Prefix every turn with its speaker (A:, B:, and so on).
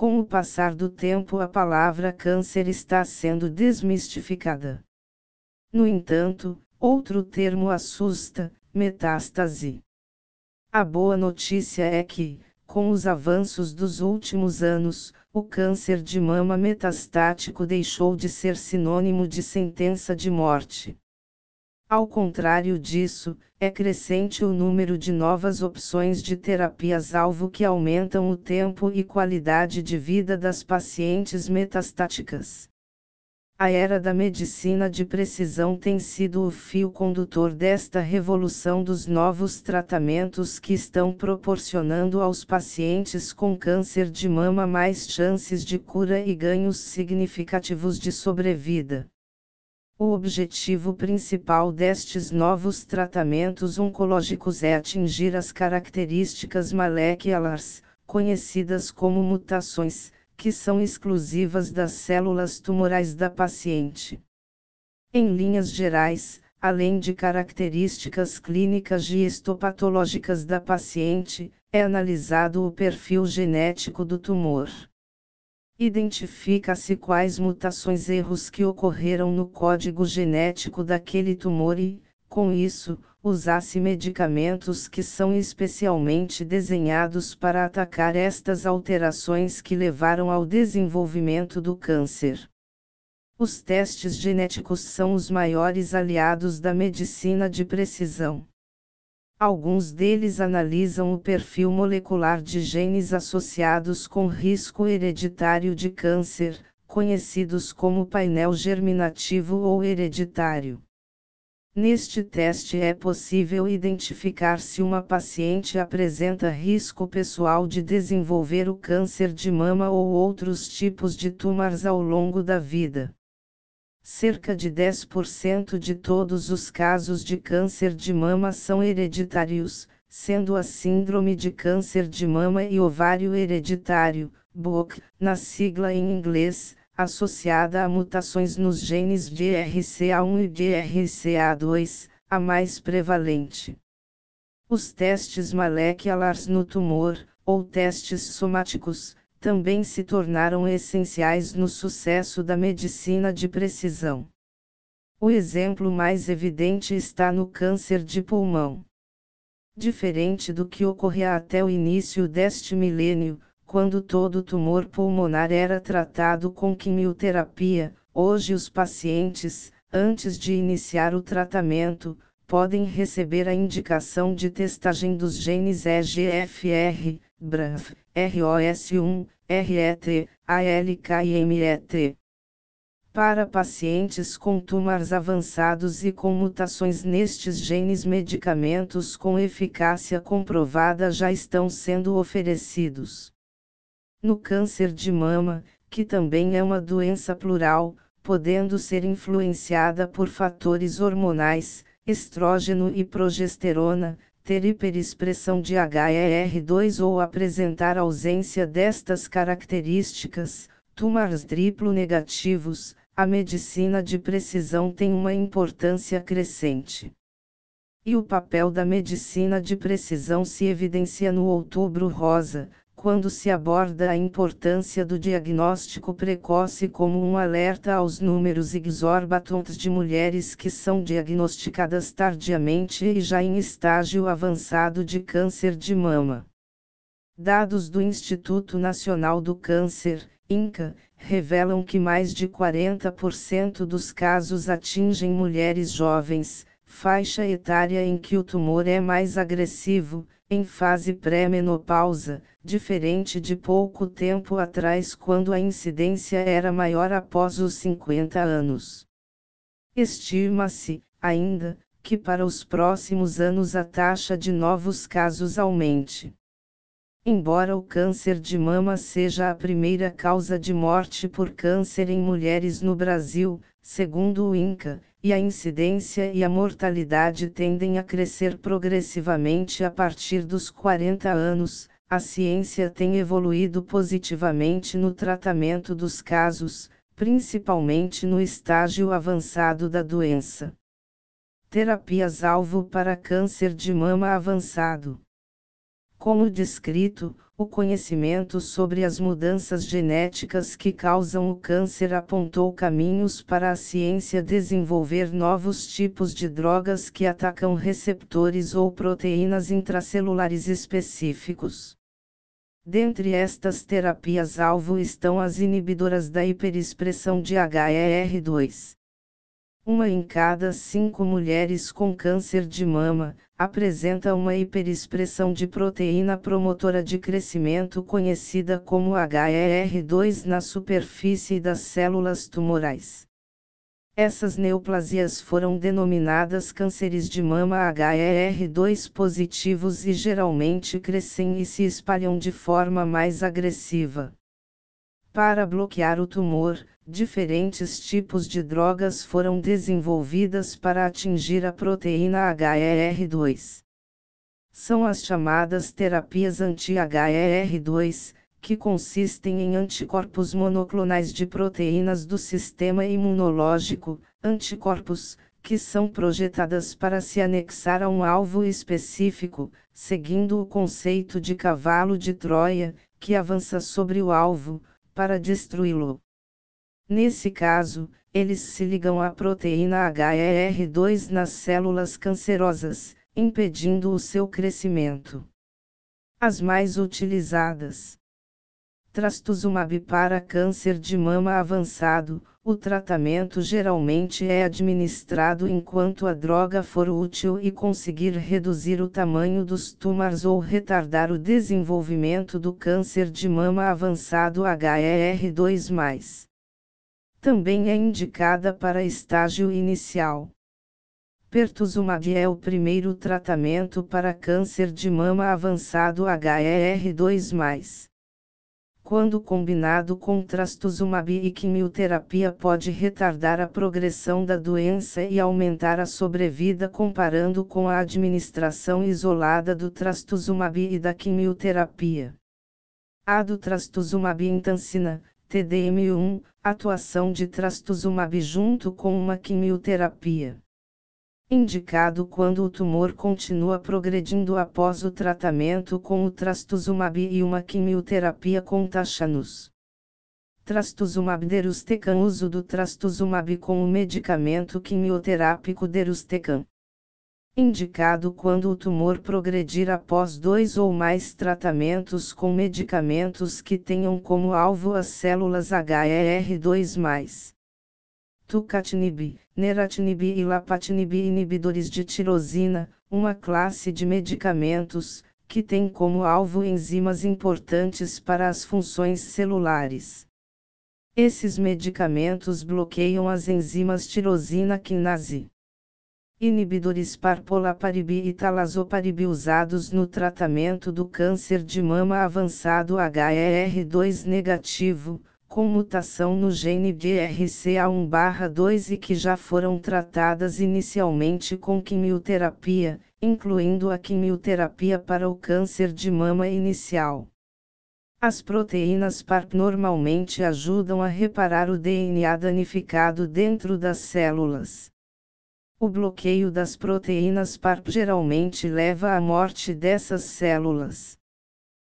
A: com o passar do tempo a palavra câncer está sendo desmistificada. No entanto, outro termo assusta, metástase. A boa notícia é que, com os avanços dos últimos anos, o câncer de mama metastático deixou de ser sinônimo de sentença de morte. Ao contrário disso, é crescente o número de novas opções de terapias-alvo que aumentam o tempo e qualidade de vida das pacientes metastáticas. A era da medicina de precisão tem sido o fio condutor desta revolução dos novos tratamentos que estão proporcionando aos pacientes com câncer de mama mais chances de cura e ganhos significativos de sobrevida. O objetivo principal destes novos tratamentos oncológicos é atingir as características moleculares, conhecidas como mutações, que são exclusivas das células tumorais da paciente. Em linhas gerais, além de características clínicas e histopatológicas da paciente, é analisado o perfil genético do tumor. Identifica-se quais mutações erros que ocorreram no código genético daquele tumor e, com isso, usar-se medicamentos que são especialmente desenhados para atacar estas alterações que levaram ao desenvolvimento do câncer. Os testes genéticos são os maiores aliados da medicina de precisão. Alguns deles analisam o perfil molecular de genes associados com risco hereditário de câncer, conhecidos como painel germinativo ou hereditário. Neste teste é possível identificar se uma paciente apresenta risco pessoal de desenvolver o câncer de mama ou outros tipos de tumores ao longo da vida. Cerca de 10% de todos os casos de câncer de mama são hereditários, sendo a síndrome de câncer de mama e ovário hereditário, BOC, na sigla em inglês, associada a mutações nos genes GRCA1 e GRCA2, a mais prevalente. Os testes moleculares no tumor, ou testes somáticos, também se tornaram essenciais no sucesso da medicina de precisão. O exemplo mais evidente está no câncer de pulmão. Diferente do que ocorria até o início deste milênio, quando todo tumor pulmonar era tratado com quimioterapia, hoje os pacientes, antes de iniciar o tratamento, podem receber a indicação de testagem dos genes EGFR, BRAF, ROS1, RET, ALK e MET. Para pacientes com tumores avançados e com mutações nestes genes, medicamentos com eficácia comprovada já estão sendo oferecidos. No câncer de mama, que também é uma doença plural, podendo ser influenciada por fatores hormonais, estrógeno e progesterona, ter hiperexpressão de HER2 ou apresentar ausência destas características, tumores triplo negativos, a medicina de precisão tem uma importância crescente. E o papel da medicina de precisão se evidencia no Outubro Rosa, quando se aborda a importância do diagnóstico precoce como um alerta aos números exorbitantes de mulheres que são diagnosticadas tardiamente e já em estágio avançado de câncer de mama. Dados do Instituto Nacional do Câncer, INCA, revelam que mais de 40% dos casos atingem mulheres jovens, faixa etária em que o tumor é mais agressivo, em fase pré-menopausa, diferente de pouco tempo atrás quando a incidência era maior após os 50 anos. Estima-se, ainda, que para os próximos anos a taxa de novos casos aumente. Embora o câncer de mama seja a primeira causa de morte por câncer em mulheres no Brasil, segundo o INCA, e a incidência e a mortalidade tendem a crescer progressivamente a partir dos 40 anos, a ciência tem evoluído positivamente no tratamento dos casos, principalmente no estágio avançado da doença. Terapias-alvo para câncer de mama avançado. Como descrito, o conhecimento sobre as mudanças genéticas que causam o câncer apontou caminhos para a ciência desenvolver novos tipos de drogas que atacam receptores ou proteínas intracelulares específicos. Dentre estas terapias-alvo estão as inibidoras da hiperexpressão de HER2. Uma em cada cinco mulheres com câncer de mama, apresenta uma hiperexpressão de proteína promotora de crescimento conhecida como HER2 na superfície das células tumorais. Essas neoplasias foram denominadas cânceres de mama HER2 positivos e geralmente crescem e se espalham de forma mais agressiva. Para bloquear o tumor, diferentes tipos de drogas foram desenvolvidas para atingir a proteína HER2. São as chamadas terapias anti-HER2, que consistem em anticorpos monoclonais de proteínas do sistema imunológico, anticorpos, que são projetadas para se anexar a um alvo específico, seguindo o conceito de cavalo de Troia, que avança sobre o alvo, para destruí-lo. Nesse caso, eles se ligam à proteína HER2 nas células cancerosas, impedindo o seu crescimento. As mais utilizadas. Trastuzumab para câncer de mama avançado, o tratamento geralmente é administrado enquanto a droga for útil e conseguir reduzir o tamanho dos tumores ou retardar o desenvolvimento do câncer de mama avançado HER2+. Também é indicada para estágio inicial. Pertuzumab é o primeiro tratamento para câncer de mama avançado HER2+ quando combinado com trastuzumab e quimioterapia pode retardar a progressão da doença e aumentar a sobrevida comparando com a administração isolada do trastuzumab e da quimioterapia. A do trastuzumab intancina, TDM1, atuação de trastuzumab junto com uma quimioterapia indicado quando o tumor continua progredindo após o tratamento com o trastuzumab e uma quimioterapia com taxanus. Trastuzumab deruxtecan uso do trastuzumab com o medicamento quimioterápico deruxtecan. Indicado quando o tumor progredir após dois ou mais tratamentos com medicamentos que tenham como alvo as células HER2+ tucatinib, neratinib e lapatinib inibidores de tirosina, uma classe de medicamentos, que tem como alvo enzimas importantes para as funções celulares. Esses medicamentos bloqueiam as enzimas tirosina quinase. Inibidores parpolaparib e talazoparib usados no tratamento do câncer de mama avançado HER2 negativo, com mutação no gene BRCA1/2 e que já foram tratadas inicialmente com quimioterapia, incluindo a quimioterapia para o câncer de mama inicial. As proteínas PARP normalmente ajudam a reparar o DNA danificado dentro das células. O bloqueio das proteínas PARP geralmente leva à morte dessas células.